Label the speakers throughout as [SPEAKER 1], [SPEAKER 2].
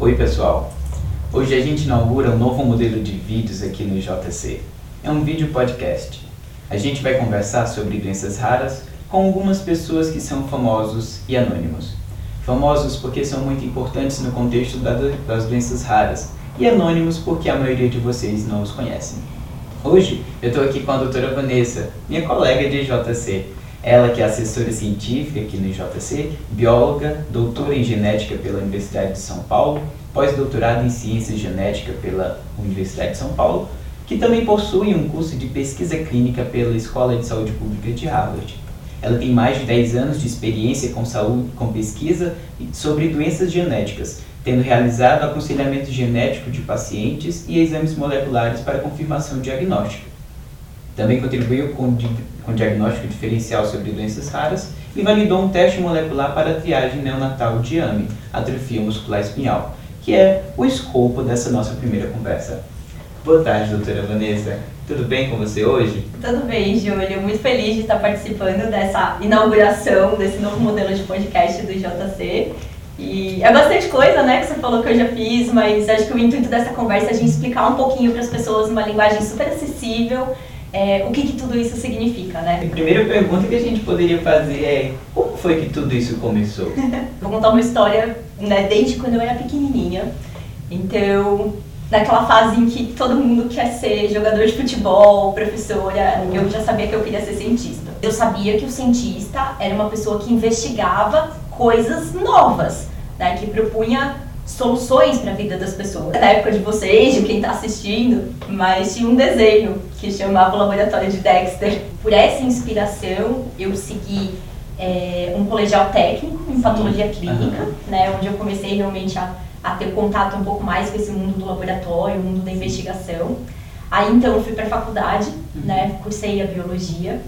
[SPEAKER 1] Oi pessoal, hoje a gente inaugura um novo modelo de vídeos aqui no JC. É um vídeo podcast. A gente vai conversar sobre doenças raras com algumas pessoas que são famosos e anônimos. Famosos porque são muito importantes no contexto das doenças raras e anônimos porque a maioria de vocês não os conhecem. Hoje eu estou aqui com a doutora Vanessa, minha colega de JC. Ela que é assessora científica aqui no JC, bióloga, doutora em genética pela Universidade de São Paulo, pós-doutorado em ciência genética pela Universidade de São Paulo, que também possui um curso de pesquisa clínica pela Escola de Saúde Pública de Harvard. Ela tem mais de 10 anos de experiência com saúde, com pesquisa sobre doenças genéticas, tendo realizado aconselhamento genético de pacientes e exames moleculares para confirmação diagnóstica. Também contribuiu com, com diagnóstico diferencial sobre doenças raras e validou um teste molecular para a triagem neonatal de AME, atrofia muscular espinhal, que é o escopo dessa nossa primeira conversa. Boa tarde, doutora Vanessa. Tudo bem com você hoje?
[SPEAKER 2] Tudo bem, Júlio. Muito feliz de estar participando dessa inauguração desse novo modelo de podcast do JC. E é bastante coisa, né, que você falou que eu já fiz, mas acho que o intuito dessa conversa é a gente explicar um pouquinho para as pessoas numa linguagem super acessível é, o que, que tudo isso significa, né?
[SPEAKER 1] A primeira pergunta que a gente poderia fazer é como foi que tudo isso começou?
[SPEAKER 2] Vou contar uma história, né, desde quando eu era pequenininha. Então, naquela fase em que todo mundo quer ser jogador de futebol, professora, eu já sabia que eu queria ser cientista. Eu sabia que o cientista era uma pessoa que investigava coisas novas, né, que propunha soluções para a vida das pessoas. Na época de vocês, de quem está assistindo, mas tinha um desenho que chamava o Laboratório de Dexter. Por essa inspiração, eu segui é, um colegial técnico em patologia clínica, uhum. né, onde eu comecei realmente a, a ter contato um pouco mais com esse mundo do laboratório, o mundo da investigação. Aí então eu fui para a faculdade, uhum. né, cursei a biologia.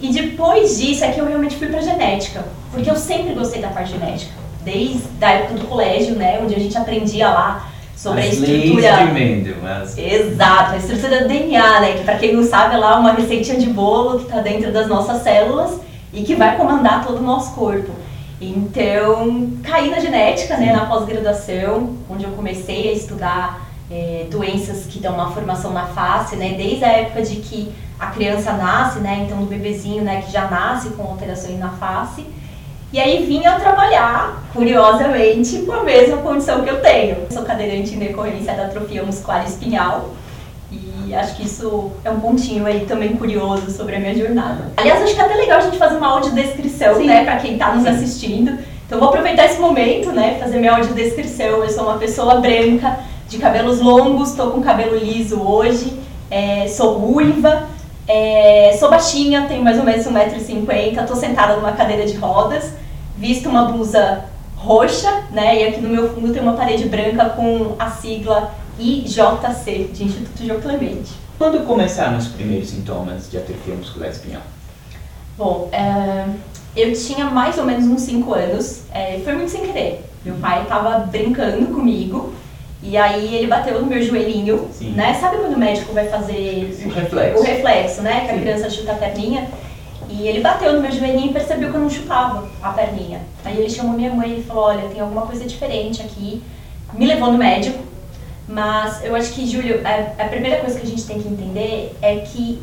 [SPEAKER 2] E depois disso é que eu realmente fui para genética, porque eu sempre gostei da parte genética desde a época do colégio, né, onde a gente aprendia lá sobre
[SPEAKER 1] As
[SPEAKER 2] a estrutura.
[SPEAKER 1] Leis de Mendel, mas...
[SPEAKER 2] Exato, a estrutura do DNA, né, que para quem não sabe é lá uma receitinha de bolo que está dentro das nossas células e que vai comandar todo o nosso corpo. Então, caí na genética, né, na pós-graduação, onde eu comecei a estudar é, doenças que dão uma formação na face, né, desde a época de que a criança nasce, né, então do bebezinho, né, que já nasce com alterações na face. E aí vinha trabalhar, curiosamente, com a mesma condição que eu tenho. Eu sou cadeirante em decorrência da atrofia muscular espinhal. E acho que isso é um pontinho aí também curioso sobre a minha jornada. Aliás, acho que é até legal a gente fazer uma audiodescrição, Sim. né, para quem está nos assistindo. Então vou aproveitar esse momento, né, fazer minha audiodescrição. Eu sou uma pessoa branca, de cabelos longos, estou com cabelo liso hoje, é, sou ruiva, é, sou baixinha, tenho mais ou menos 1,50m, estou sentada numa cadeira de rodas visto uma blusa roxa, né? E aqui no meu fundo tem uma parede branca com a sigla IJC, de Instituto João Clemente.
[SPEAKER 1] Quando começaram os primeiros sintomas de atrofia muscular espinhal?
[SPEAKER 2] Bom, é, eu tinha mais ou menos uns 5 anos, é, foi muito sem querer. Meu pai estava brincando comigo e aí ele bateu no meu joelhinho, Sim. né? Sabe quando o médico vai fazer
[SPEAKER 1] o reflexo,
[SPEAKER 2] o reflexo né? Que Sim. a criança chuta a perninha. E ele bateu no meu joelhinho e percebeu que eu não chupava a perninha. Aí ele chamou minha mãe e falou: Olha, tem alguma coisa diferente aqui. Me levou no médico. Mas eu acho que, Júlio, a, a primeira coisa que a gente tem que entender é que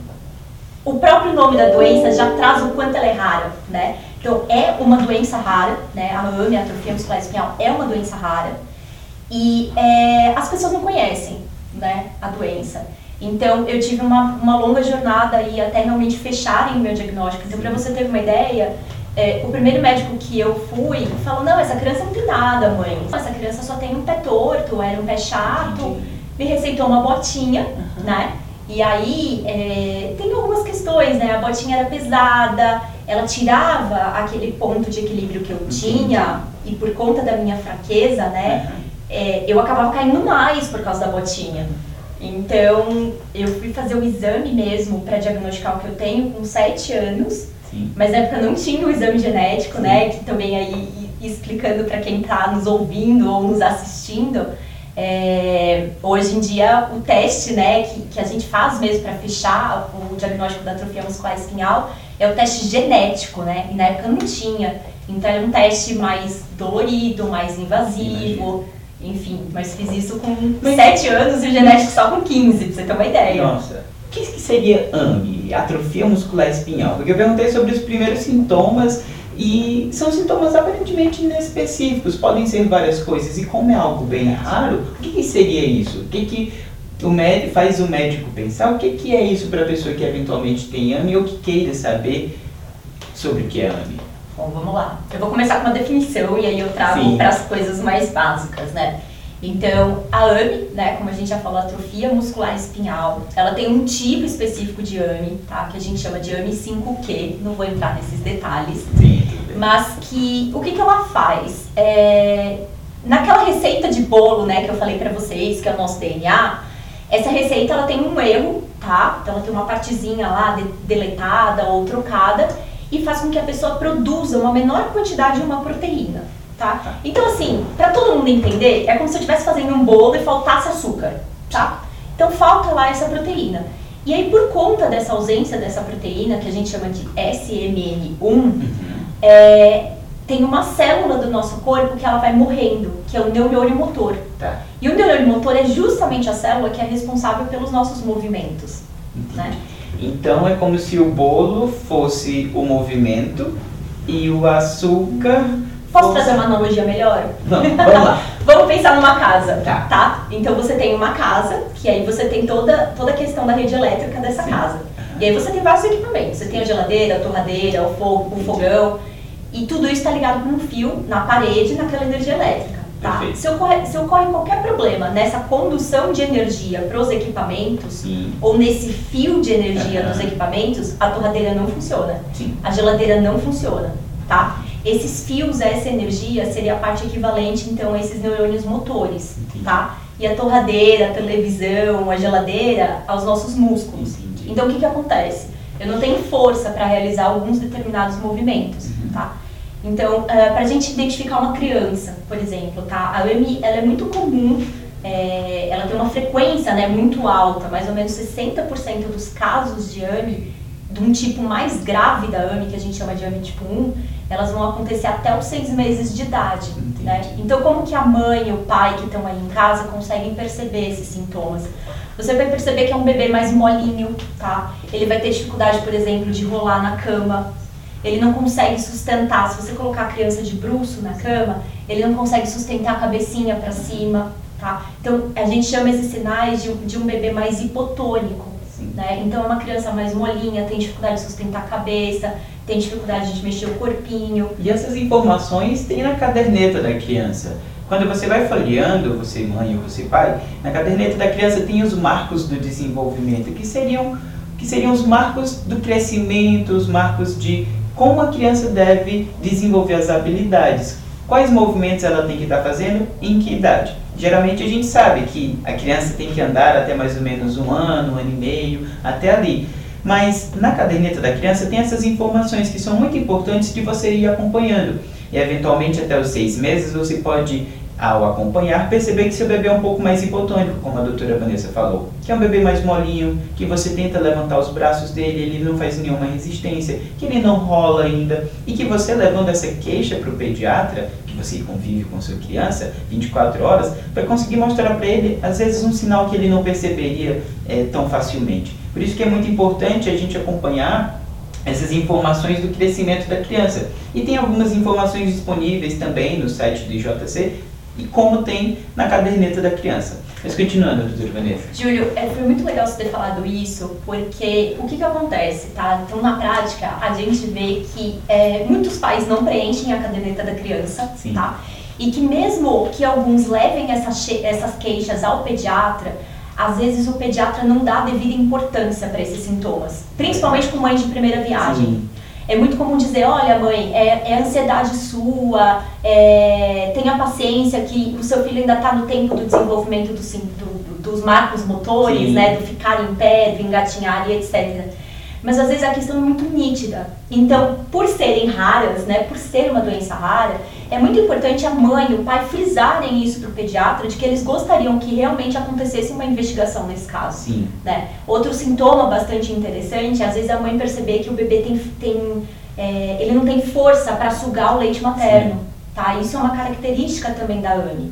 [SPEAKER 2] o próprio nome da doença já traz o quanto ela é rara, né? Então, é uma doença rara, né? A AME, a atrofia muscular espinhal, é uma doença rara. E é, as pessoas não conhecem, né, a doença. Então, eu tive uma, uma longa jornada aí até realmente fecharem o meu diagnóstico. Então, para você ter uma ideia, é, o primeiro médico que eu fui falou: Não, essa criança não tem nada, mãe. Essa criança só tem um pé torto, era um pé chato. Me receitou uma botinha, uhum. né? E aí, é, tem algumas questões, né? A botinha era pesada, ela tirava aquele ponto de equilíbrio que eu tinha, e por conta da minha fraqueza, né? É, eu acabava caindo mais por causa da botinha. Então, eu fui fazer o exame mesmo para diagnosticar o que eu tenho com 7 anos. Sim. Mas na época não tinha o exame genético, Sim. né? Que também aí explicando para quem está nos ouvindo ou nos assistindo, é, hoje em dia o teste, né, que, que a gente faz mesmo para fechar o diagnóstico da atrofia muscular espinhal é o teste genético, né? E na época não tinha. Então era um teste mais dolorido, mais invasivo. Enfim, mas fiz isso com 7 anos e o genético só com 15, pra você ter uma ideia.
[SPEAKER 1] Nossa. O que, que seria AMI, atrofia muscular espinhal? Porque eu perguntei sobre os primeiros sintomas e são sintomas aparentemente inespecíficos, podem ser várias coisas. E como é algo bem raro, o que, que seria isso? O que, que o médico, faz o médico pensar? O que, que é isso para a pessoa que eventualmente tem AMI ou que queira saber sobre o que é AMI?
[SPEAKER 2] Bom, vamos lá. Eu vou começar com uma definição e aí eu trago para as coisas mais básicas, né? Então, a AMI, né, como a gente já falou, atrofia muscular espinhal, ela tem um tipo específico de AMI, tá? Que a gente chama de AMI 5Q, não vou entrar nesses detalhes.
[SPEAKER 1] Sim,
[SPEAKER 2] mas que, o que que ela faz? É, naquela receita de bolo, né, que eu falei pra vocês, que é o nosso DNA, essa receita ela tem um erro, tá? Então ela tem uma partezinha lá de, deletada ou trocada e faz com que a pessoa produza uma menor quantidade de uma proteína. Tá? Então, assim, para todo mundo entender, é como se eu estivesse fazendo um bolo e faltasse açúcar, tá? Então, falta lá essa proteína. E aí, por conta dessa ausência dessa proteína, que a gente chama de SMN1, uhum. é, tem uma célula do nosso corpo que ela vai morrendo, que é o neurônio motor.
[SPEAKER 1] Tá.
[SPEAKER 2] E o neurônio motor é justamente a célula que é responsável pelos nossos movimentos, né?
[SPEAKER 1] Então, é como se o bolo fosse o movimento e o açúcar
[SPEAKER 2] Posso trazer uma analogia melhor?
[SPEAKER 1] Não, vamos lá.
[SPEAKER 2] vamos pensar numa casa,
[SPEAKER 1] tá.
[SPEAKER 2] tá? Então você tem uma casa, que aí você tem toda, toda a questão da rede elétrica dessa Sim. casa. E aí você tem vários equipamentos. Você tem a geladeira, a torradeira, o fogo, o fogão. E tudo isso está ligado com um fio na parede, naquela energia elétrica. Tá? Se, ocorre, se ocorre qualquer problema nessa condução de energia para os equipamentos,
[SPEAKER 1] Sim.
[SPEAKER 2] ou nesse fio de energia uhum. nos equipamentos, a torradeira não funciona.
[SPEAKER 1] Sim.
[SPEAKER 2] A geladeira não funciona. Tá? Esses fios, essa energia, seria a parte equivalente, então, a esses neurônios motores, Entendi. tá? E a torradeira, a televisão, a geladeira, aos nossos músculos. Entendi. Então, o que que acontece? Eu não tenho força para realizar alguns determinados movimentos, uhum. tá? Então, uh, eh, para a gente identificar uma criança, por exemplo, tá? A AMI, ela é muito comum, é, ela tem uma frequência né, muito alta, mais ou menos 60% dos casos de AMI, de um tipo mais grave da AMI, que a gente chama de AMI tipo 1, elas vão acontecer até os seis meses de idade. Né? Então, como que a mãe e o pai que estão aí em casa conseguem perceber esses sintomas? Você vai perceber que é um bebê mais molinho, tá? Ele vai ter dificuldade, por exemplo, de rolar na cama. Ele não consegue sustentar. Se você colocar a criança de bruço na cama, ele não consegue sustentar a cabecinha para cima, tá? Então, a gente chama esses sinais de, de um bebê mais hipotônico. Né? Então, é uma criança mais molinha, tem dificuldade de sustentar a cabeça, tem dificuldade de mexer o corpinho.
[SPEAKER 1] E essas informações tem na caderneta da criança. Quando você vai folheando, você mãe ou você pai, na caderneta da criança tem os marcos do desenvolvimento, que seriam, que seriam os marcos do crescimento, os marcos de como a criança deve desenvolver as habilidades. Quais movimentos ela tem que estar fazendo em que idade? Geralmente a gente sabe que a criança tem que andar até mais ou menos um ano, um ano e meio, até ali. Mas na caderneta da criança tem essas informações que são muito importantes de você ir acompanhando. E eventualmente até os seis meses você pode, ao acompanhar, perceber que seu bebê é um pouco mais hipotônico, como a doutora Vanessa falou. Que é um bebê mais molinho, que você tenta levantar os braços dele, ele não faz nenhuma resistência, que ele não rola ainda. E que você levando essa queixa para o pediatra, que você convive com sua criança 24 horas, vai conseguir mostrar para ele, às vezes, um sinal que ele não perceberia é, tão facilmente. Por isso que é muito importante a gente acompanhar essas informações do crescimento da criança. E tem algumas informações disponíveis também no site do IJC, e como tem na caderneta da criança. Mas continuando, doutora Vanessa.
[SPEAKER 2] Júlio, é, foi muito legal você ter falado isso, porque o que, que acontece, tá? Então, na prática, a gente vê que é, muitos pais não preenchem a caderneta da criança,
[SPEAKER 1] Sim.
[SPEAKER 2] tá? E que mesmo que alguns levem essas, essas queixas ao pediatra, às vezes o pediatra não dá devida importância para esses sintomas, principalmente com mães de primeira viagem. Sim. É muito comum dizer, olha mãe, é, é ansiedade sua, é, tenha paciência que o seu filho ainda está no tempo do desenvolvimento do, do, dos marcos motores, né, do ficar em pé, do engatinhar e etc mas às vezes a questão é muito nítida. Então, por serem raras, né, por ser uma doença rara, é muito importante a mãe e o pai frisarem isso para o pediatra, de que eles gostariam que realmente acontecesse uma investigação nesse caso.
[SPEAKER 1] Sim.
[SPEAKER 2] Né? Outro sintoma bastante interessante, às vezes a mãe perceber que o bebê tem, tem é, ele não tem força para sugar o leite materno. Tá? Isso é uma característica também da AMI.
[SPEAKER 1] Uhum.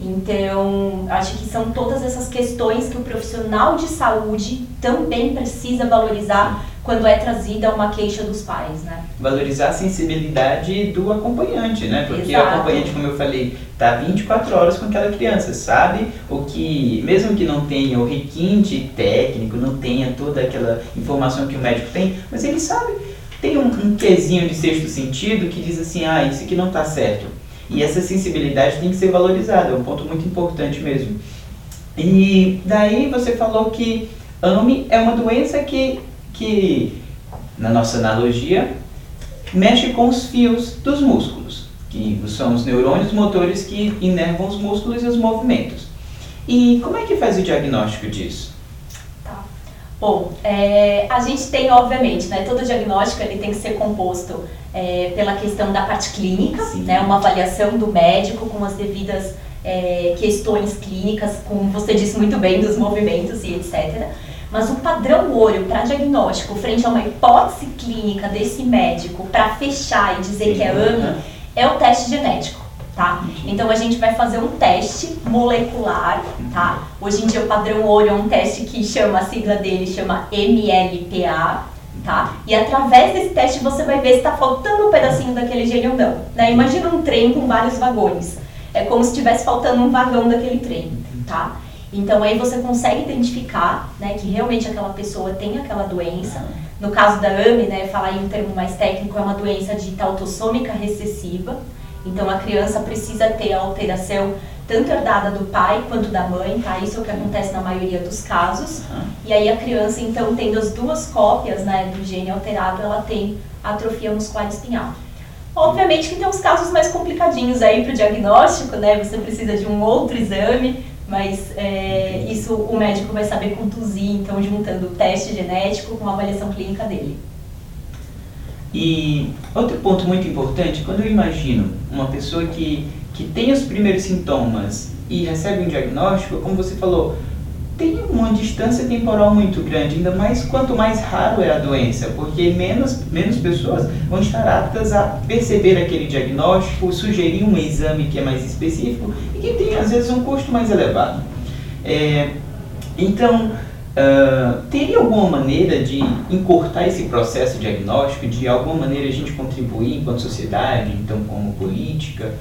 [SPEAKER 2] Então, acho que são todas essas questões que o profissional de saúde também precisa valorizar quando é trazida uma queixa dos pais, né?
[SPEAKER 1] Valorizar a sensibilidade do acompanhante, né? Porque
[SPEAKER 2] Exato.
[SPEAKER 1] o acompanhante, como eu falei, tá 24 horas com aquela criança, sabe o que, mesmo que não tenha o requinte técnico, não tenha toda aquela informação que o médico tem, mas ele sabe, tem um, um quesinho de sexto sentido que diz assim, ah, isso aqui não tá certo. E essa sensibilidade tem que ser valorizada, é um ponto muito importante mesmo. E daí você falou que AME é uma doença que, que na nossa analogia, mexe com os fios dos músculos, que são os neurônios motores que inervam os músculos e os movimentos. E como é que faz o diagnóstico disso?
[SPEAKER 2] Tá. Bom, é, a gente tem, obviamente, né, todo diagnóstico ele tem que ser composto é, pela questão da parte clínica,
[SPEAKER 1] Sim.
[SPEAKER 2] né, uma avaliação do médico com as devidas é, questões clínicas, como você disse muito bem, dos movimentos e etc. Mas o padrão ouro para diagnóstico, frente a uma hipótese clínica desse médico, para fechar e dizer que é AME, é o teste genético. Tá? Então a gente vai fazer um teste molecular, tá? Hoje em dia o padrão ouro é um teste que chama, a sigla dele chama MLPA, tá? E através desse teste você vai ver se está faltando um pedacinho daquele gene ou não. Né? Imagina um trem com vários vagões. É como se estivesse faltando um vagão daquele trem, tá? Então aí você consegue identificar, né, que realmente aquela pessoa tem aquela doença. No caso da AME, né, falar em um termo mais técnico, é uma doença dita autossômica recessiva. Então a criança precisa ter a alteração tanto herdada do pai quanto da mãe, tá? Isso é o que acontece na maioria dos casos. E aí a criança, então, tendo as duas cópias, né, do gene alterado, ela tem atrofia muscular espinhal. Obviamente que tem uns casos mais complicadinhos aí para o diagnóstico, né? Você precisa de um outro exame, mas é, isso o médico vai saber conduzir, então juntando o teste genético com a avaliação clínica dele.
[SPEAKER 1] E outro ponto muito importante, quando eu imagino uma pessoa que, que tem os primeiros sintomas e recebe um diagnóstico, como você falou, tem uma distância temporal muito grande, ainda mais quanto mais raro é a doença, porque menos, menos pessoas vão estar aptas a perceber aquele diagnóstico, sugerir um exame que é mais específico e que tem às vezes um custo mais elevado. É, então, Uh, teria alguma maneira de encurtar esse processo diagnóstico, de alguma maneira a gente contribuir enquanto sociedade, então como política?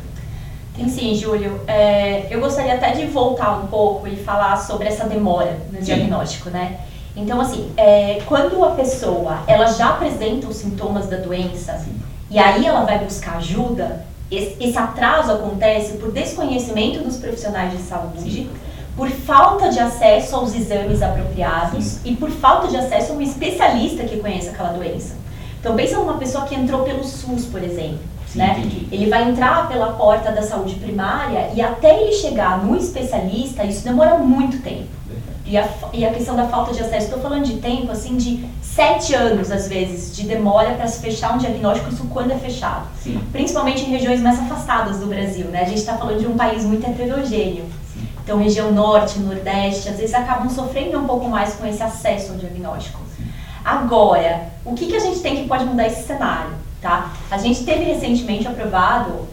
[SPEAKER 2] Tem sim, Júlio. É, eu gostaria até de voltar um pouco e falar sobre essa demora no
[SPEAKER 1] Sim.
[SPEAKER 2] diagnóstico, né? Então, assim, é, quando a pessoa ela já apresenta os sintomas da doença e aí ela vai buscar ajuda, esse, esse atraso acontece por desconhecimento dos profissionais de saúde, por falta de acesso aos exames apropriados e por falta de acesso a um especialista que conheça aquela doença. Então, pensa numa pessoa que entrou pelo SUS, por exemplo. Né?
[SPEAKER 1] entendi.
[SPEAKER 2] Ele vai entrar pela porta da saúde primária e até ele chegar no especialista, isso demora muito tempo. E a, e a questão da falta de acesso, estou falando de tempo, assim, de sete anos, às vezes, de demora para se fechar um diagnóstico, isso quando é fechado.
[SPEAKER 1] Sim.
[SPEAKER 2] Principalmente em regiões mais afastadas do Brasil, né? A gente está falando de um país muito heterogêneo.
[SPEAKER 1] Sim.
[SPEAKER 2] Então, região norte, nordeste, às vezes acabam sofrendo um pouco mais com esse acesso ao diagnóstico. Agora, o que, que a gente tem que pode mudar esse cenário? Tá? A gente teve recentemente aprovado,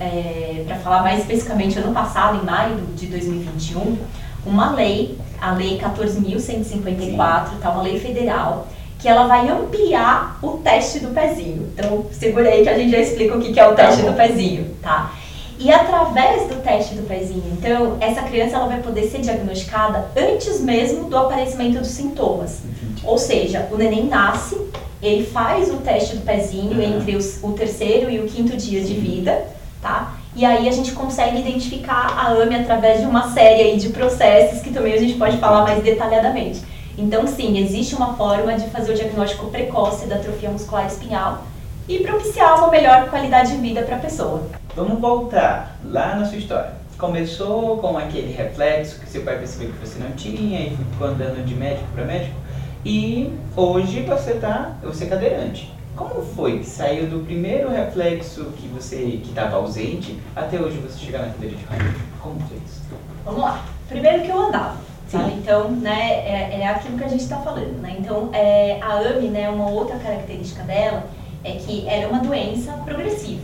[SPEAKER 2] para falar mais especificamente ano passado, em maio de 2021, uma lei, a Lei 14.154, tá? uma lei federal, que ela vai ampliar o teste do pezinho. Então, segura aí que a gente já explica o que, que é o
[SPEAKER 1] Tá
[SPEAKER 2] teste
[SPEAKER 1] bom.
[SPEAKER 2] do pezinho, tá? E através do teste do pezinho, então, essa criança ela vai poder ser diagnosticada antes mesmo do aparecimento dos sintomas.
[SPEAKER 1] Entendi.
[SPEAKER 2] Ou seja, o neném nasce, ele faz o teste do pezinho
[SPEAKER 1] Uhum.
[SPEAKER 2] entre os- o terceiro e o quinto dia de vida, tá? E aí a gente consegue identificar a AME através de uma série aí de processos que também a gente pode falar mais detalhadamente. Então, sim, existe uma forma de fazer o diagnóstico precoce da atrofia muscular espinhal e propiciar uma melhor qualidade de vida para a pessoa.
[SPEAKER 1] Vamos voltar lá na sua história. Começou com aquele reflexo que seu pai percebeu que você não tinha e ficou andando de médico para médico. E hoje você tá, você é cadeirante. Como foi que saiu do primeiro reflexo que você que estava ausente até hoje você chegar na cadeira de rodas? Como foi isso?
[SPEAKER 2] Vamos lá. Primeiro que eu andava. Tá? Então, né, é, é aquilo que a gente está falando, né? Então, é, a AME, né, uma outra característica dela é que ela é uma doença progressiva?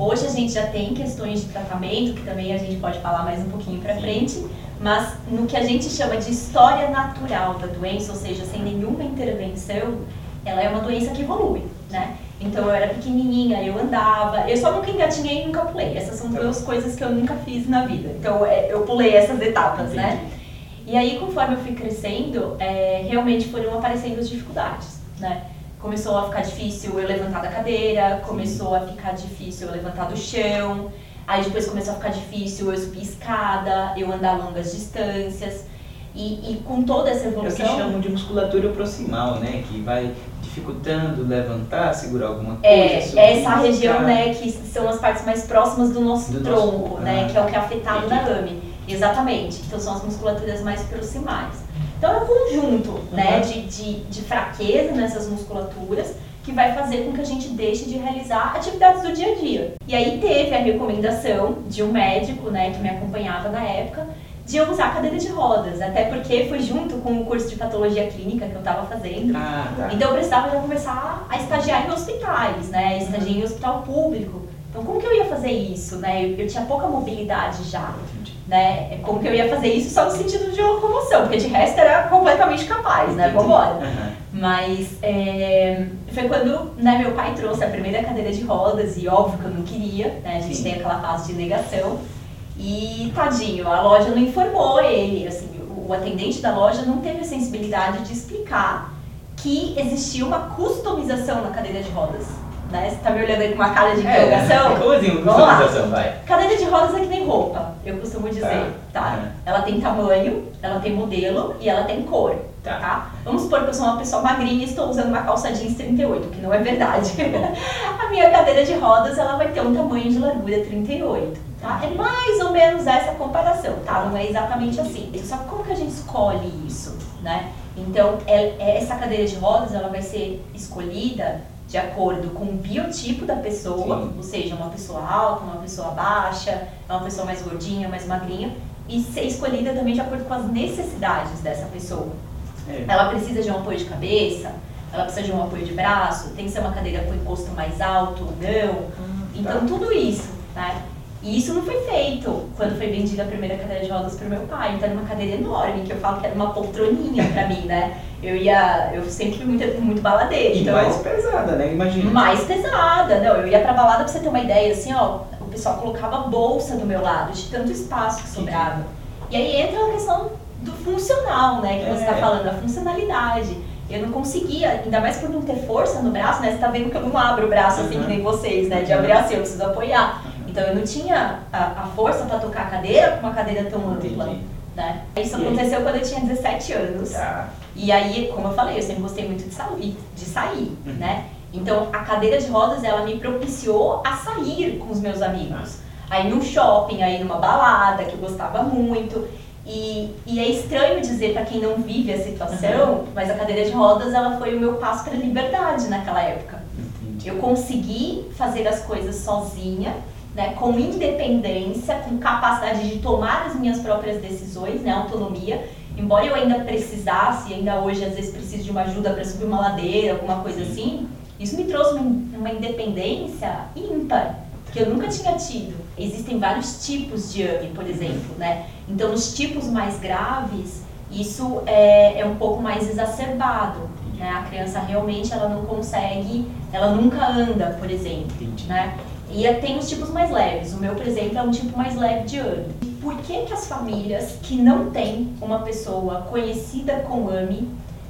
[SPEAKER 2] Hoje a gente já tem questões de tratamento, que também a gente pode falar mais um pouquinho para frente, mas no que a gente chama de história natural da doença, ou seja, sem nenhuma intervenção, ela é uma doença que evolui, né? Então eu era pequenininha, eu andava, eu só nunca engatinhei e nunca pulei. Essas são tá. duas coisas que eu nunca fiz na vida. Então é, eu pulei essas etapas, né? Né? E aí, conforme eu fui crescendo, é, realmente foram aparecendo as dificuldades, né? Começou a ficar difícil eu levantar da cadeira, começou a ficar difícil eu levantar do chão, aí depois começou a ficar difícil eu subir escada, eu andar longas distâncias. E, e com toda essa evolução...
[SPEAKER 1] É o que chamam de musculatura proximal, né? Que vai dificultando levantar, segurar alguma coisa.
[SPEAKER 2] É, subir, essa região, né, que são as partes mais próximas do nosso do tronco, nosso... né? Ah, que é o que é afetado entendi. na AME. Exatamente. Então são as musculaturas mais proximais. Então é um conjunto uhum. né, de, de, de fraqueza nessas musculaturas que vai fazer com que a gente deixe de realizar atividades do dia a dia. E aí teve a recomendação de um médico né, que me acompanhava na época de eu usar cadeira de rodas, até porque foi junto com o curso de patologia clínica que eu estava fazendo. Ah, tá. Então eu precisava já começar a estagiar em hospitais, né? Estagiar em hospital público. Então como que eu ia fazer isso, né? Eu, eu tinha pouca mobilidade já né? É como que eu ia fazer isso só no sentido de locomoção, porque de resto era completamente capaz, né? Vambora. Uhum. Mas é, foi quando né, meu pai trouxe a primeira cadeira de rodas e óbvio que eu não queria, né? A gente Sim. tem aquela fase de negação. E tadinho, a loja não informou ele, assim, o atendente da loja não teve a sensibilidade de explicar que existia uma customização na cadeira de rodas né? Você tá me olhando aí com uma cara de é, interrogação? É,
[SPEAKER 1] como assim, customização, vai?
[SPEAKER 2] Cadeira de rodas é que nem roupa, eu costumo dizer, tá? tá? Ela tem tamanho, ela tem modelo e ela tem cor, tá? tá? Vamos supor que eu sou uma pessoa magrinha e estou usando uma calça jeans 38, que não é verdade. Tá a minha cadeira de rodas, ela vai ter um tamanho de largura 38, tá? É mais ou menos essa comparação, tá? Não é exatamente assim. Só que como que a gente escolhe isso, né? Então, é, é, essa cadeira de rodas, ela vai ser escolhida de acordo com o biotipo da pessoa, Sim. ou seja, uma pessoa alta, uma pessoa baixa, uma pessoa mais gordinha, mais magrinha, e ser escolhida também de acordo com as necessidades dessa pessoa. É. Ela precisa de um apoio de cabeça, ela precisa de um apoio de braço, tem que ser uma cadeira com encosto mais alto ou não. Hum, então, tá. tudo isso, né? E isso não foi feito quando foi vendida a primeira cadeira de rodas para o meu pai. Então era uma cadeira enorme, que eu falo que era uma poltroninha para mim, né? Eu ia, eu sempre fui muito, muito baladeira.
[SPEAKER 1] E
[SPEAKER 2] então,
[SPEAKER 1] mais pesada, né? Imagina.
[SPEAKER 2] Mais pesada, não. Eu ia pra balada pra você ter uma ideia, assim, ó, o pessoal colocava a bolsa do meu lado, de tanto espaço que sobrava. E aí entra a questão do funcional, né? Que é. você tá falando, a funcionalidade. Eu não conseguia, ainda mais por não ter força no braço, né? Você tá vendo que eu não abro o braço assim uhum. que nem vocês, né? De abrir assim, eu preciso apoiar. Então eu não tinha a, a força para tocar a cadeira com uma cadeira tão ampla. Né? Isso e aconteceu aí? quando eu tinha 17 anos. Tá. E aí, como eu falei, eu sempre gostei muito de sair, de sair uhum. né? Então a cadeira de rodas ela me propiciou a sair com os meus amigos. Aí num shopping, aí numa balada que eu gostava muito. E, e é estranho dizer para quem não vive a situação, uhum. mas a cadeira de rodas ela foi o meu passo para liberdade naquela época. Entendi. Eu consegui fazer as coisas sozinha né, com independência, com capacidade de tomar as minhas próprias decisões, né, autonomia. Embora eu ainda precisasse, ainda hoje às vezes preciso de uma ajuda para subir uma ladeira, alguma coisa assim, isso me trouxe uma, independência ímpar, que eu nunca tinha tido. Existem vários tipos de AMI, por exemplo, né? Então, nos tipos mais graves, isso é, é um pouco mais exacerbado. Né? A criança realmente ela não consegue, ela nunca anda, por exemplo, né? E tem os tipos mais leves. O meu, por exemplo, é um tipo mais leve de AMI. Por que, que as famílias que não têm uma pessoa conhecida com AMI,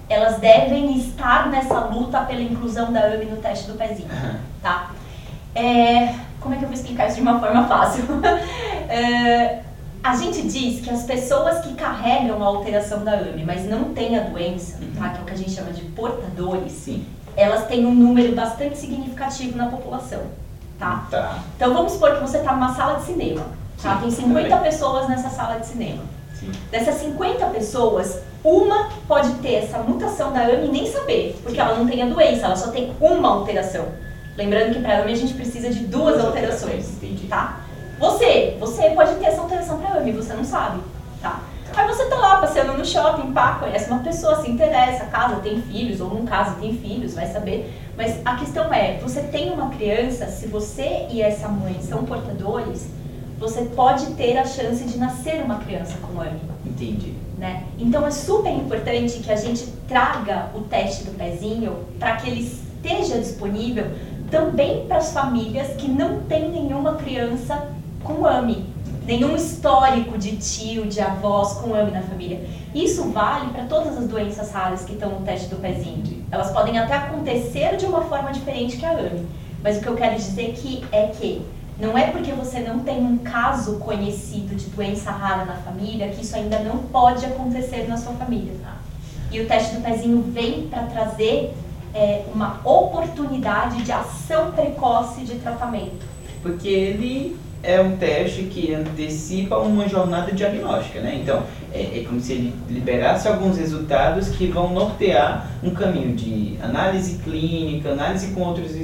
[SPEAKER 2] elas devem estar nessa luta pela inclusão da AMI no teste do pezinho, tá? É, como é que eu vou explicar isso de uma forma fácil? é, a gente diz que as pessoas que carregam a alteração da AMI, mas não têm a doença, tá? que é o que a gente chama de portadores, Sim. elas têm um número bastante significativo na população tá? tá. Então vamos supor que você está numa sala de cinema, tá? Tem 50 pessoas nessa sala de cinema. Sim. Dessas 50 pessoas, uma pode ter essa mutação da AMI e nem saber, porque ela não tem a doença, ela só tem uma alteração. Lembrando que para AMI a gente precisa de duas, alterações, alterações tá? Você, você pode ter essa alteração para AMI, você não sabe, tá? Aí você tá lá passeando no shopping, pá, conhece uma pessoa, se interessa, casa, tem filhos, ou num caso tem filhos, vai saber. Mas a questão é, você tem uma criança, se você e essa mãe são portadores, você pode ter a chance de nascer uma criança com AMI.
[SPEAKER 1] Entendi.
[SPEAKER 2] Né? Então é super importante que a gente traga o teste do pezinho para que ele esteja disponível também para as famílias que não têm nenhuma criança com AMI, nenhum histórico de tio, de avós com AMI na família. Isso vale para todas as doenças raras que estão no teste do pezinho. Elas podem até acontecer de uma forma diferente que a AMI, mas o que eu quero dizer que é que não é porque você não tem um caso conhecido de doença rara na família que isso ainda não pode acontecer na sua família. E o teste do pezinho vem para trazer é, uma oportunidade de ação precoce de tratamento.
[SPEAKER 1] Porque ele é um teste que antecipa uma jornada diagnóstica, né? Então, é, é, como se ele liberasse alguns resultados que vão nortear um caminho de análise clínica, análise com outros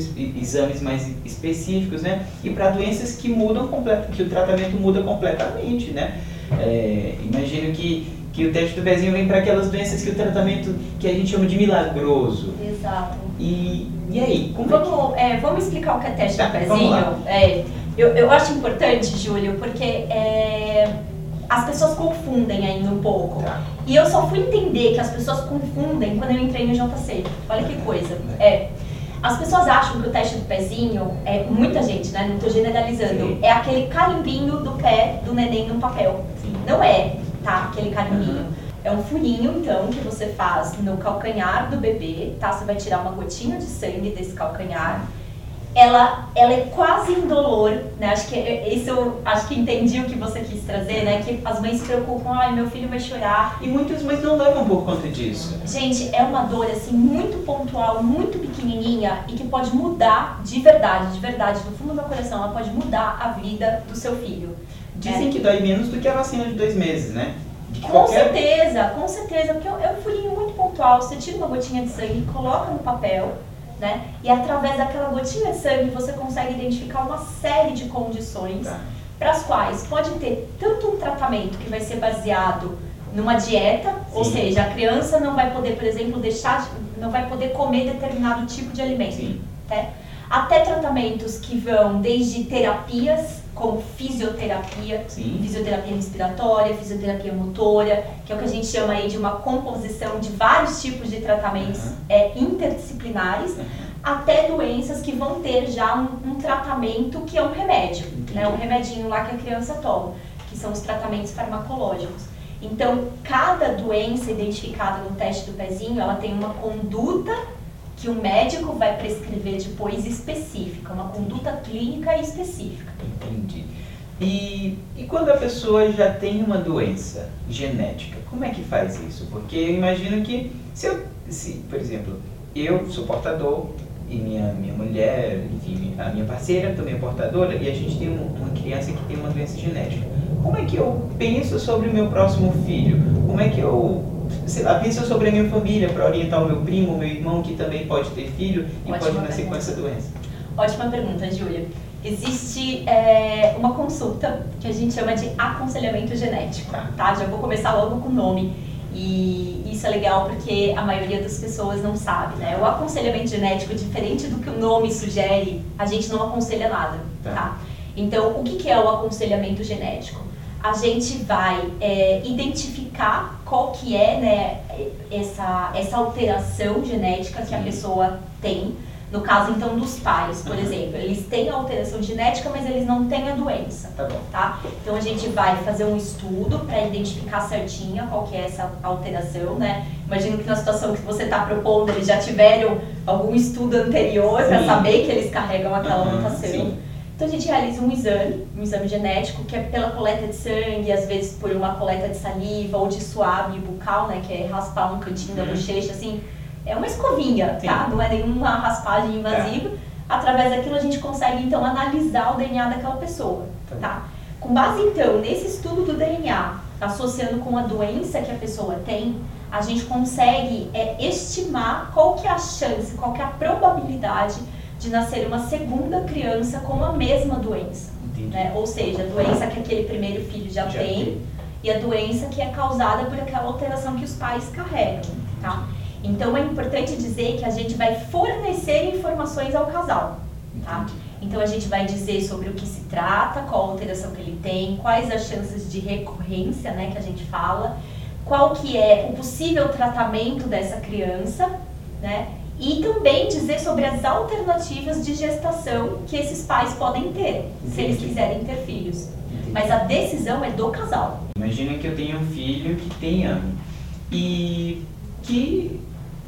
[SPEAKER 1] exames mais específicos, né? E para doenças que mudam que o tratamento muda completamente, né? É, imagino que que o teste do pezinho vem para aquelas doenças que o tratamento que a gente chama de milagroso.
[SPEAKER 2] Exato.
[SPEAKER 1] E, e aí?
[SPEAKER 2] Como vamos, é que... é, vamos explicar o que é teste tá, do pezinho? É, eu, eu acho importante, Júlio, porque é, as pessoas confundem ainda um pouco. Tá. E eu só fui entender que as pessoas confundem quando eu entrei no JC. Olha que coisa. É. As pessoas acham que o teste do pezinho é muita gente, né? Não estou generalizando. Sim. É aquele carimbinho do pé do neném no papel. Sim. Não é tá? Aquele carimbinho. Uhum. É um furinho, então, que você faz no calcanhar do bebê, tá? Você vai tirar uma gotinha de sangue desse calcanhar. Ela, ela é quase indolor, né? Acho que isso eu acho que entendi o que você quis trazer, né? Que as mães se preocupam, ai, meu filho vai chorar.
[SPEAKER 1] E muitas mães não levam por conta disso.
[SPEAKER 2] Gente, é uma dor assim muito pontual, muito pequenininha e que pode mudar de verdade, de verdade, do fundo do meu coração, ela pode mudar a vida do seu filho.
[SPEAKER 1] Dizem é. que dói menos do que a vacina de dois meses, né?
[SPEAKER 2] com qualquer... certeza, com certeza, porque é um furinho muito pontual. Você tira uma gotinha de sangue, coloca no papel, né? E através daquela gotinha de sangue você consegue identificar uma série de condições tá. para as quais pode ter tanto um tratamento que vai ser baseado numa dieta, Sim. ou seja, a criança não vai poder, por exemplo, deixar, de, não vai poder comer determinado tipo de alimento, né? até tratamentos que vão desde terapias como fisioterapia, Sim. fisioterapia respiratória, fisioterapia motora, que é o que a gente chama aí de uma composição de vários tipos de tratamentos uhum. é, interdisciplinares, uhum. até doenças que vão ter já um, um tratamento que é um remédio, né, um remedinho lá que a criança toma, que são os tratamentos farmacológicos. Então, cada doença identificada no teste do pezinho, ela tem uma conduta que o médico vai prescrever depois específica, uma conduta clínica específica.
[SPEAKER 1] Entendi. E, e quando a pessoa já tem uma doença genética, como é que faz isso? Porque eu imagino que, se, eu, se por exemplo, eu sou portador e minha, minha mulher, enfim, a minha parceira também é portadora e a gente tem uma criança que tem uma doença genética. Como é que eu penso sobre o meu próximo filho? Como é que eu sei lá, pensa sobre a minha família para orientar o meu primo, o meu irmão que também pode ter filho e Ótima pode nascer pergunta. com essa doença?
[SPEAKER 2] Ótima pergunta, Júlia. Existe é, uma consulta que a gente chama de aconselhamento genético, tá. tá? Já vou começar logo com o nome. E isso é legal porque a maioria das pessoas não sabe, né? O aconselhamento genético, diferente do que o nome sugere, a gente não aconselha nada, tá? tá? Então, o que é o aconselhamento genético? A gente vai é, identificar qual que é né, essa, essa alteração genética que a pessoa tem. No caso, então, dos pais, por uhum. exemplo, eles têm a alteração genética, mas eles não têm a doença, tá, tá? Então, a gente vai fazer um estudo para identificar certinha qual que é essa alteração, né? Imagino que na situação que você está propondo, eles já tiveram algum estudo anterior para saber que eles carregam aquela uhum, mutação. Sim. Então a gente realiza um exame, um exame genético, que é pela coleta de sangue, às vezes por uma coleta de saliva ou de suave bucal, né, que é raspar um cantinho da uhum. bochecha, assim, é uma escovinha, Sim. tá? Não é nenhuma raspagem invasiva. É. Através daquilo a gente consegue então analisar o DNA daquela pessoa, tá? tá? Com base então nesse estudo do DNA, associando com a doença que a pessoa tem, a gente consegue é, estimar qual que é a chance, qual que é a probabilidade de nascer uma segunda criança com a mesma doença. Né? Ou seja, a doença que aquele primeiro filho já, já tem, tem, e a doença que é causada por aquela alteração que os pais carregam. Tá? Então é importante dizer que a gente vai fornecer informações ao casal, tá? Então a gente vai dizer sobre o que se trata, qual alteração que ele tem, quais as chances de recorrência, né, que a gente fala, qual que é o possível tratamento dessa criança, né? E também dizer sobre as alternativas de gestação que esses pais podem ter, Entendi. se eles quiserem ter filhos. Entendi. Mas a decisão é do casal.
[SPEAKER 1] Imagina que eu tenho um filho que tem ano e que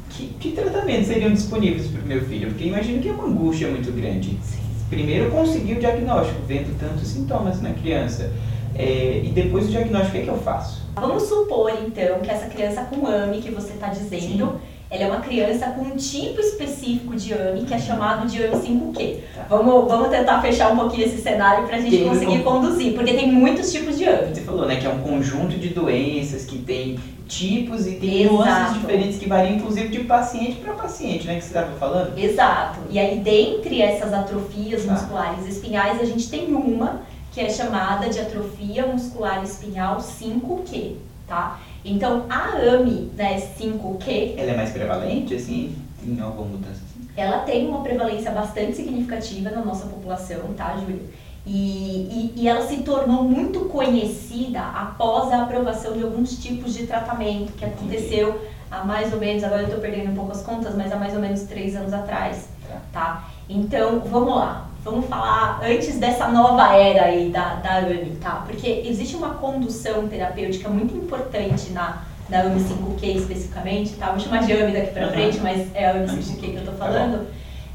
[SPEAKER 1] que, que tratamentos seriam disponíveis para o meu filho? Porque imagino que é uma angústia muito grande. Sim. Primeiro conseguir o diagnóstico, vendo tantos sintomas na criança. É, e depois o diagnóstico, o que, é que eu faço?
[SPEAKER 2] Vamos supor, então, que essa criança com AMI que você está dizendo, Sim. Ela é uma criança com um tipo específico de AMI, que é chamado de AMI 5Q. Tá. Vamos, vamos tentar fechar um pouquinho esse cenário para a gente tem conseguir um... conduzir, porque tem muitos tipos de AMI.
[SPEAKER 1] Você falou, né, que é um conjunto de doenças que tem tipos e tem Exato. nuances diferentes que variam, inclusive, de paciente para paciente, né? Que você estava falando?
[SPEAKER 2] Exato. E aí, dentre essas atrofias tá. musculares espinhais, a gente tem uma que é chamada de atrofia muscular espinhal 5Q, tá? Então, a AMI, né, 5Q...
[SPEAKER 1] Ela é mais prevalente, assim, em alguma mudança?
[SPEAKER 2] Ela tem uma prevalência bastante significativa na nossa população, tá, Júlio? E, e, e, ela se tornou muito conhecida após a aprovação de alguns tipos de tratamento que aconteceu há mais ou menos, agora eu estou perdendo um pouco as contas, mas há mais ou menos três anos atrás, tá? Então, vamos lá, vamos falar antes dessa nova era aí da, da AMI, tá? Porque existe uma condução terapêutica muito importante na, na AMI 5Q especificamente, tá? Vou chamar de AMI daqui para frente, mas é a AMI 5Q que eu estou tá falando,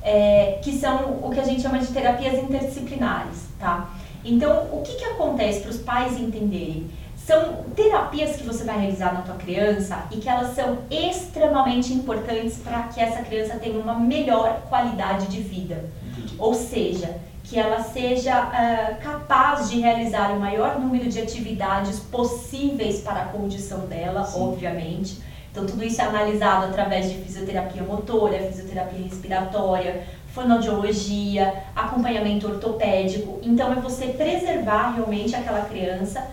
[SPEAKER 2] é, que são o que a gente chama de terapias interdisciplinares tá? Então, o que, que acontece para os pais entenderem? São terapias que você vai realizar na tua criança e que elas são extremamente importantes para que essa criança tenha uma melhor qualidade de vida. Ou seja, que ela seja uh, capaz de realizar o maior número de atividades possíveis para a condição dela, Sim. obviamente. Então, tudo isso é analisado através de fisioterapia motora, fisioterapia respiratória, fonoaudiologia, acompanhamento ortopédico. Então é você preservar realmente aquela criança,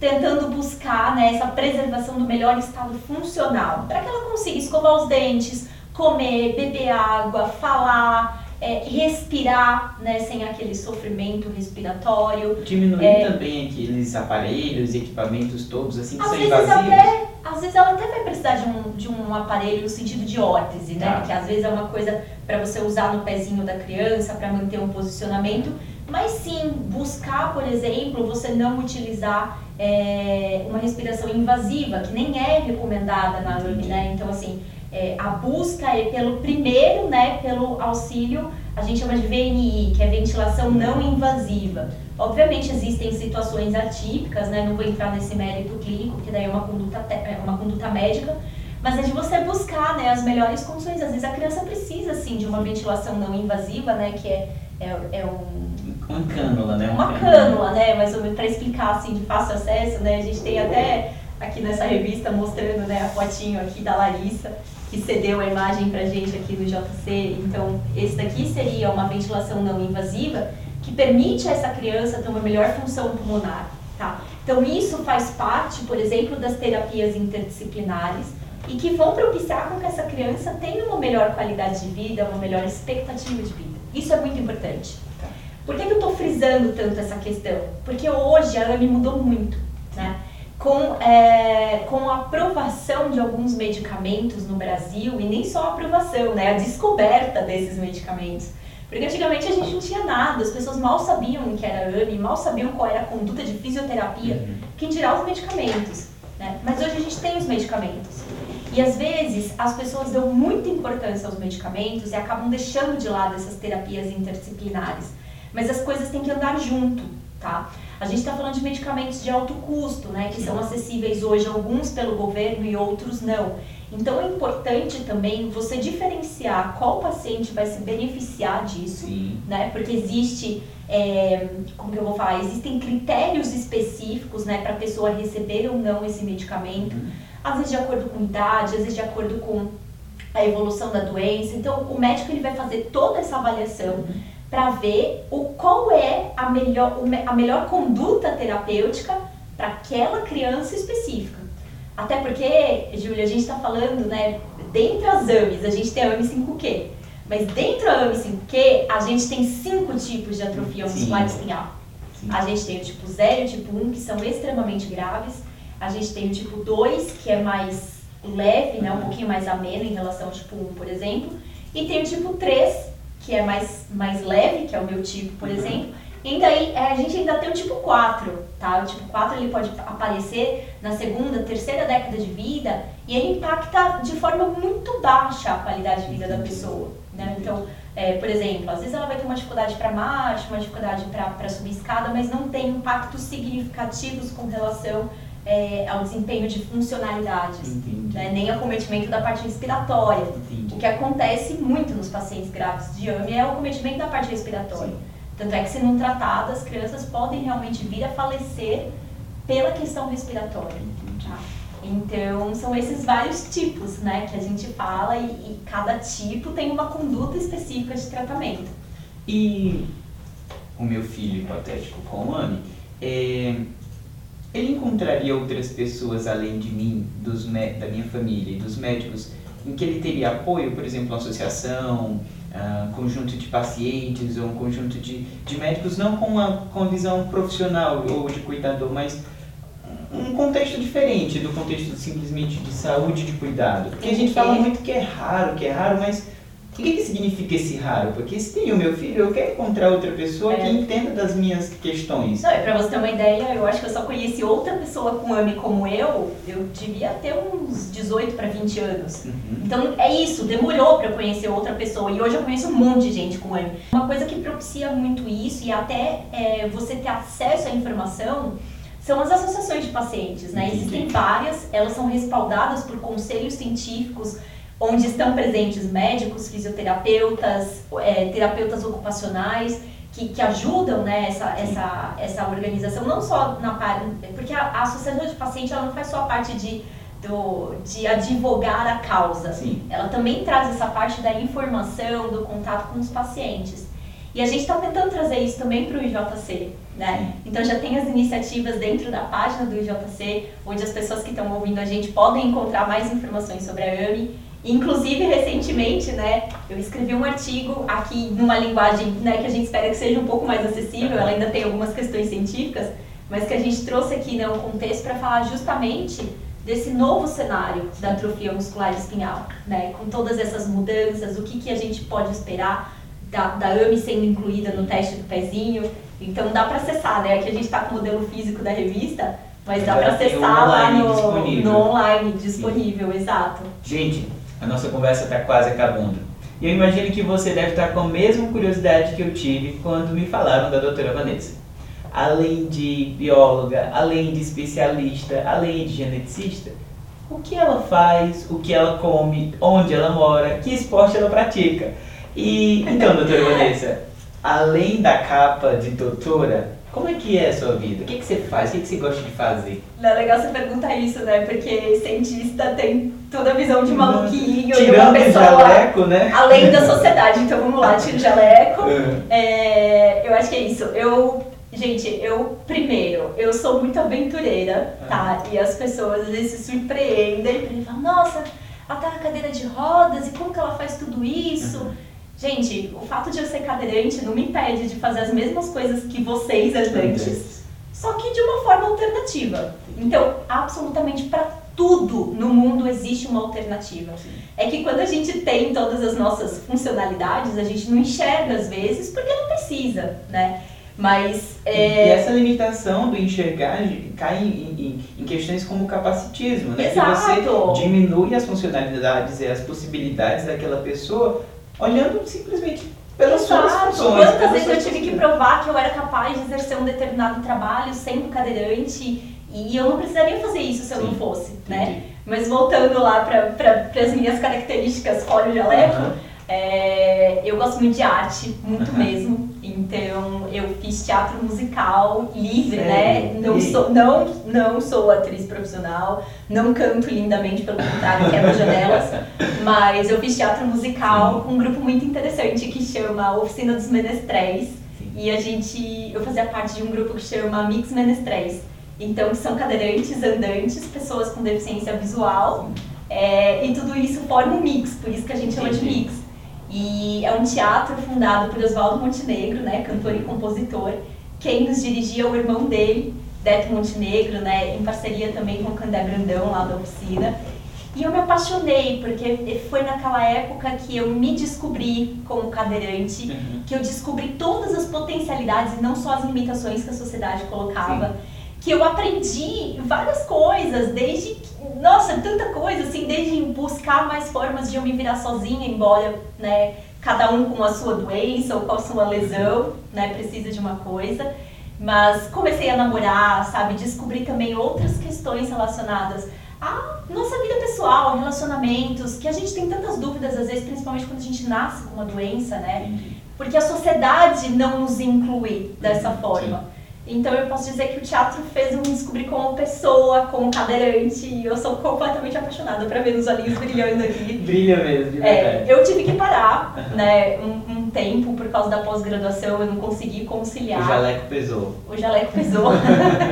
[SPEAKER 2] tentando buscar né, essa preservação do melhor estado funcional, para que ela consiga escovar os dentes, comer, beber água, falar, é, respirar, né, sem aquele sofrimento respiratório.
[SPEAKER 1] Diminuir é, também aqueles aparelhos, equipamentos todos assim que são invasivos.
[SPEAKER 2] Até, às vezes ela até vai precisar de um, de um aparelho no sentido de órtese, né? Tá. Que às vezes é uma coisa para você usar no pezinho da criança para manter um posicionamento. Mas sim, buscar, por exemplo, você não utilizar é, uma respiração invasiva, que nem é recomendada na AMI, né? Então, assim, é, a busca é pelo primeiro, né, pelo auxílio, a gente chama de VNI, que é ventilação não invasiva. Obviamente existem situações atípicas, né, não vou entrar nesse mérito clínico, que daí é uma conduta, é uma conduta médica, mas é de você buscar, né, as melhores condições. Às vezes a criança precisa, sim, de uma ventilação não invasiva, né, que é, é, é um...
[SPEAKER 1] Uma cânula, né?
[SPEAKER 2] Uma cânula, né, mas para explicar, assim, de fácil acesso, né, a gente tem até aqui nessa revista mostrando, né, a fotinho aqui da Larissa, que cedeu a imagem para gente aqui no JC. Então, esse daqui seria uma ventilação não invasiva que permite a essa criança ter uma melhor função pulmonar, tá? Então, isso faz parte, por exemplo, das terapias interdisciplinares e que vão propiciar com que essa criança tenha uma melhor qualidade de vida, uma melhor expectativa de vida. Isso é muito importante. Por que, que eu estou frisando tanto essa questão? Porque hoje a AMI mudou muito? Com, é, com a aprovação de alguns medicamentos no Brasil, e nem só a aprovação, né, a descoberta desses medicamentos. Porque antigamente a gente não tinha nada, as pessoas mal sabiam o que era AMI, mal sabiam qual era a conduta de fisioterapia, uhum. quem dirá os medicamentos. Né? Mas hoje a gente tem os medicamentos. E às vezes as pessoas dão muita importância aos medicamentos e acabam deixando de lado essas terapias interdisciplinares. Mas as coisas têm que andar junto, tá? A gente está falando de medicamentos de alto custo, né, que são acessíveis hoje, alguns pelo governo e outros não. Então é importante também você diferenciar qual paciente vai se beneficiar disso, Sim. né? Porque existe, é, como que eu vou falar, existem critérios específicos, né, para a pessoa receber ou não esse medicamento. Uhum. Às vezes de acordo com idade, às vezes de acordo com a evolução da doença. Então o médico ele vai fazer toda essa avaliação. Uhum para ver o qual é a melhor, a melhor conduta terapêutica para aquela criança específica. Até porque, Júlia, a gente está falando, né, dentre as AMIs, a gente tem a AMI 5Q, mas dentro da AMI 5Q, a gente tem cinco tipos de atrofia muscular espinhal. A gente tem o tipo 0 e o tipo 1, que são extremamente graves. A gente tem o tipo 2, que é mais leve, né, um pouquinho mais ameno em relação ao tipo 1, por exemplo. E tem o tipo 3, que é mais, mais leve, que é o meu tipo, por uhum. exemplo. Ainda aí, é, a gente ainda tem o tipo 4, tá? O tipo 4 ele pode aparecer na segunda, terceira década de vida e ele impacta de forma muito baixa a qualidade de vida da pessoa, né? Então, é, por exemplo, às vezes ela vai ter uma dificuldade para marcha, uma dificuldade para subir escada, mas não tem impactos significativos com relação é, ao desempenho de funcionalidades, né? nem acometimento da parte respiratória. Entendi. O que acontece muito nos pacientes graves de AMI é o acometimento da parte respiratória. Sim. Tanto é que, se não tratadas, as crianças podem realmente vir a falecer pela questão respiratória. Tá? Então, são esses vários tipos né, que a gente fala e, e cada tipo tem uma conduta específica de tratamento.
[SPEAKER 1] E o meu filho hipotético com o AMI, é, ele encontraria outras pessoas além de mim, dos, da minha família e dos médicos, em que ele teria apoio, por exemplo, uma associação, uh, conjunto de pacientes ou um conjunto de, de médicos, não com uma, com visão profissional ou de cuidador, mas um contexto diferente do contexto simplesmente de saúde e de cuidado. Porque a gente fala muito que é raro, que é raro, mas o que, que significa esse raro? Porque se tem o meu filho, eu quero encontrar outra pessoa é. que entenda das minhas questões.
[SPEAKER 2] Não, e pra você ter uma ideia, eu acho que eu só conheci outra pessoa com AMI como eu, eu devia ter uns 18 para 20 anos. Uhum. Então é isso, demorou para eu conhecer outra pessoa. E hoje eu conheço um monte de gente com AMI. Uma coisa que propicia muito isso e até é, você ter acesso à informação são as associações de pacientes, né? Existem várias, elas são respaldadas por conselhos científicos onde estão presentes médicos, fisioterapeutas, é, terapeutas ocupacionais, que, que ajudam né, essa, essa, essa organização, não só na parte. Porque a, a associação de paciente ela não faz só a parte de, do, de advogar a causa, Sim. ela também traz essa parte da informação, do contato com os pacientes. E a gente está tentando trazer isso também para o IJC. Né? Então já tem as iniciativas dentro da página do IJC, onde as pessoas que estão ouvindo a gente podem encontrar mais informações sobre a AMI Inclusive, recentemente, né, eu escrevi um artigo aqui numa linguagem né, que a gente espera que seja um pouco mais acessível, ela ainda tem algumas questões científicas, mas que a gente trouxe aqui né, um contexto para falar justamente desse novo cenário da atrofia muscular espinhal, né, com todas essas mudanças, o que, que a gente pode esperar da, da AMI sendo incluída no teste do pezinho. Então dá para acessar, né? Aqui a gente está com o modelo físico da revista, mas dá para acessar lá no, no online disponível, Sim. exato.
[SPEAKER 1] Gente, a nossa conversa está quase acabando. E eu imagino que você deve estar com a mesma curiosidade que eu tive quando me falaram da doutora Vanessa. Além de bióloga, além de especialista, além de geneticista, o que ela faz, o que ela come, onde ela mora, que esporte ela pratica. E então, doutora Vanessa, além da capa de doutora, como é que é a sua vida? O que, que você faz? O que, que você gosta de fazer?
[SPEAKER 2] Não é legal você perguntar isso, né? Porque cientista tem toda a visão de maluquinho,
[SPEAKER 1] Tirando de uma pessoa jaleco, né?
[SPEAKER 2] além da sociedade. Então vamos lá, tira o jaleco. Uhum. É, eu acho que é isso. Eu, gente, eu primeiro, eu sou muito aventureira, tá? E as pessoas às vezes se surpreendem e falam, nossa, ela tá na cadeira de rodas e como que ela faz tudo isso? Uhum. Gente, o fato de eu ser cadeirante não me impede de fazer as mesmas coisas que vocês andantes, só que de uma forma alternativa. Então, absolutamente para tudo no mundo existe uma alternativa. É que quando a gente tem todas as nossas funcionalidades, a gente não enxerga às vezes porque não precisa, né? Mas.
[SPEAKER 1] É... E essa limitação do enxergar cai em, em, em questões como o capacitismo, né?
[SPEAKER 2] Exato.
[SPEAKER 1] Que você diminui as funcionalidades e as possibilidades daquela pessoa olhando simplesmente pelas Exato. suas funções.
[SPEAKER 2] Quantas vezes eu tive que provar que eu era capaz de exercer um determinado trabalho sendo cadeirante e eu não precisaria fazer isso se eu Sim, não fosse, entendi. né? Mas voltando lá para as minhas características fora o jaleco, uhum. é, eu gosto muito de arte, muito uhum. mesmo. Então eu fiz teatro musical livre, né? Não sou, não, não sou atriz profissional, não canto lindamente, pelo contrário, quebro janelas. Mas eu fiz teatro musical com um grupo muito interessante que chama Oficina dos Menestréis. E a gente, eu fazia parte de um grupo que chama Mix Menestréis. Então são cadeirantes, andantes, pessoas com deficiência visual. É, e tudo isso forma um mix, por isso que a gente chama de mix. E é um teatro fundado por Oswaldo Montenegro, né, cantor e compositor. Quem nos dirigia é o irmão dele, Beto Montenegro, né, em parceria também com o Candé Brandão lá da oficina. E eu me apaixonei, porque foi naquela época que eu me descobri como cadeirante, uhum. que eu descobri todas as potencialidades e não só as limitações que a sociedade colocava. Sim. Que eu aprendi várias coisas, desde. Nossa, tanta coisa, assim, desde buscar mais formas de eu me virar sozinha, embora, né, cada um com a sua doença ou com a sua lesão, né, precisa de uma coisa. Mas comecei a namorar, sabe, descobri também outras questões relacionadas a nossa vida pessoal, relacionamentos, que a gente tem tantas dúvidas às vezes, principalmente quando a gente nasce com uma doença, né? Porque a sociedade não nos inclui dessa forma. Então eu posso dizer que o teatro fez eu me descobrir como pessoa, como cadeirante, e eu sou completamente apaixonada para ver os olhinhos brilhando aqui.
[SPEAKER 1] Brilha mesmo, de
[SPEAKER 2] é, Eu tive que parar, né, um, um tempo por causa da pós-graduação, eu não consegui conciliar.
[SPEAKER 1] O jaleco pesou.
[SPEAKER 2] O jaleco pesou.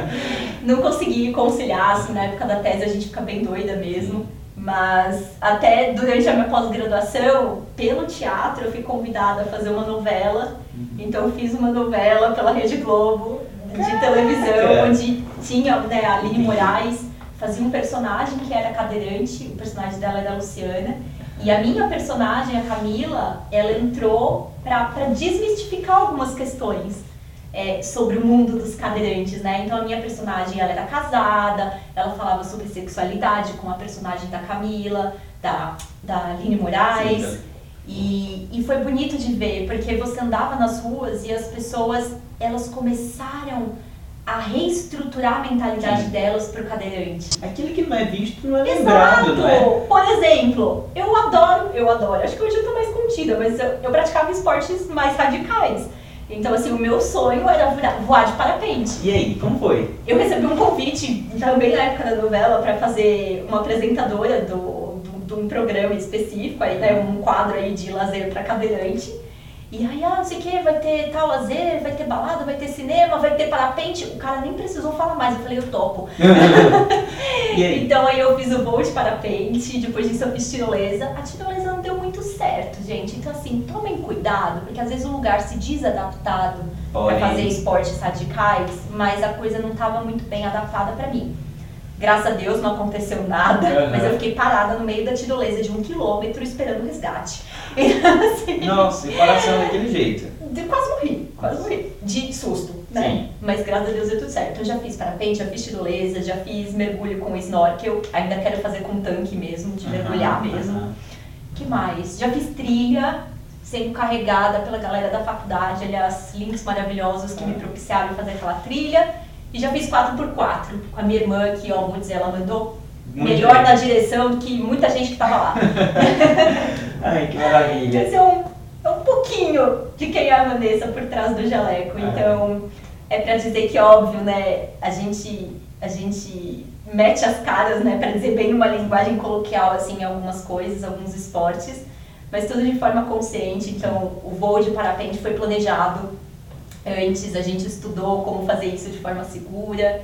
[SPEAKER 2] não consegui conciliar, assim, na época da tese a gente fica bem doida mesmo. Mas até durante a minha pós-graduação, pelo teatro, eu fui convidada a fazer uma novela. Uhum. Então eu fiz uma novela pela Rede Globo de televisão, onde tinha né, a Aline Moraes, fazia um personagem que era cadeirante, o personagem dela era a Luciana. E a minha personagem, a Camila, ela entrou para desmistificar algumas questões é, sobre o mundo dos cadeirantes, né? Então a minha personagem, ela era casada, ela falava sobre sexualidade com a personagem da Camila, da, da Aline Moraes. Sim. E, e foi bonito de ver, porque você andava nas ruas e as pessoas, elas começaram a reestruturar a mentalidade Sim. delas para o cadeirante.
[SPEAKER 1] Aquilo que não é visto não é Exato. lembrado, não é?
[SPEAKER 2] Por exemplo, eu adoro, eu adoro, acho que hoje eu tô mais contida, mas eu, eu praticava esportes mais radicais. Então, assim, o meu sonho era voar de parapente.
[SPEAKER 1] E aí, como foi?
[SPEAKER 2] Eu recebi um convite, também na época da novela, para fazer uma apresentadora do de um programa específico, aí, né, um quadro aí de lazer para cadeirante. E aí, ah, não sei o que, vai ter tal lazer, vai ter balada, vai ter cinema, vai ter parapente. O cara nem precisou falar mais, eu falei, eu topo. aí? Então aí eu fiz o voo de parapente, depois disso eu fiz tirolesa. A tirolesa não deu muito certo, gente. Então assim, tomem cuidado, porque às vezes o lugar se diz adaptado para fazer esportes radicais, mas a coisa não estava muito bem adaptada para mim. Graças a Deus não aconteceu nada, uhum. mas eu fiquei parada no meio da tirolesa de um quilômetro esperando o resgate.
[SPEAKER 1] Então, assim, Nossa, e coração daquele jeito.
[SPEAKER 2] De, quase morri, quase morri. De susto, né? Sim. Mas graças a Deus deu tudo certo. Eu já fiz parapente, já fiz tirolesa, já fiz mergulho com snorkel. Ainda quero fazer com tanque mesmo, de uhum, mergulhar mesmo. Uhum. que mais? Já fiz trilha, sendo carregada pela galera da faculdade, aliás, links maravilhosos que me propiciaram fazer aquela trilha. E já fiz 4x4 com a minha irmã, que, ó, vou dizer, ela mandou Muito melhor bem. na direção do que muita gente que estava lá.
[SPEAKER 1] Ai, que maravilha.
[SPEAKER 2] Esse é um, é um pouquinho de quem é a Vanessa por trás do jaleco. Ah. Então, é para dizer que, óbvio, né, a gente, a gente mete as caras, né, para dizer bem uma linguagem coloquial, assim, algumas coisas, alguns esportes, mas tudo de forma consciente. Então, o voo de parapente foi planejado Antes a gente estudou como fazer isso de forma segura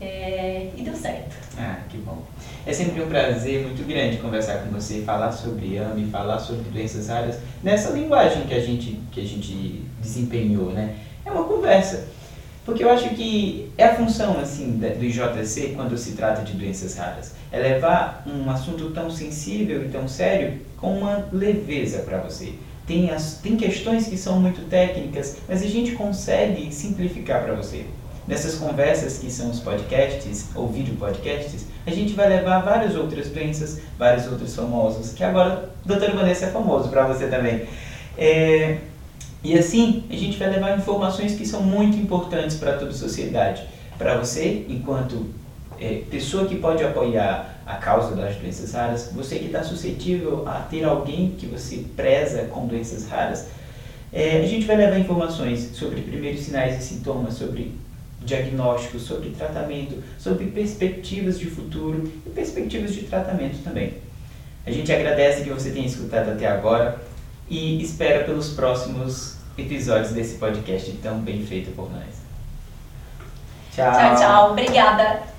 [SPEAKER 2] é, e deu certo.
[SPEAKER 1] Ah, que bom. É sempre um prazer muito grande conversar com você, falar sobre AMI, falar sobre doenças raras, nessa linguagem que a gente, que a gente desempenhou, né? É uma conversa. Porque eu acho que é a função assim do IJC quando se trata de doenças raras, é levar um assunto tão sensível e tão sério com uma leveza para você tem, as, tem questões que são muito técnicas, mas a gente consegue simplificar para você. Nessas conversas que são os podcasts ou vídeo podcasts, a gente vai levar várias outras doenças, vários outros famosos, que agora o Dr. Vanessa é famoso para você também. É, e assim, a gente vai levar informações que são muito importantes para toda a sociedade. Para você, enquanto é, pessoa que pode apoiar a causa das doenças raras, você que está suscetível a ter alguém que você preza com doenças raras, é, a gente vai levar informações sobre primeiros sinais e sintomas, sobre diagnóstico, sobre tratamento, sobre perspectivas de futuro e perspectivas de tratamento também. A gente agradece que você tenha escutado até agora e espera pelos próximos episódios desse podcast tão bem feito por nós.
[SPEAKER 2] Tchau, tchau. tchau. Obrigada.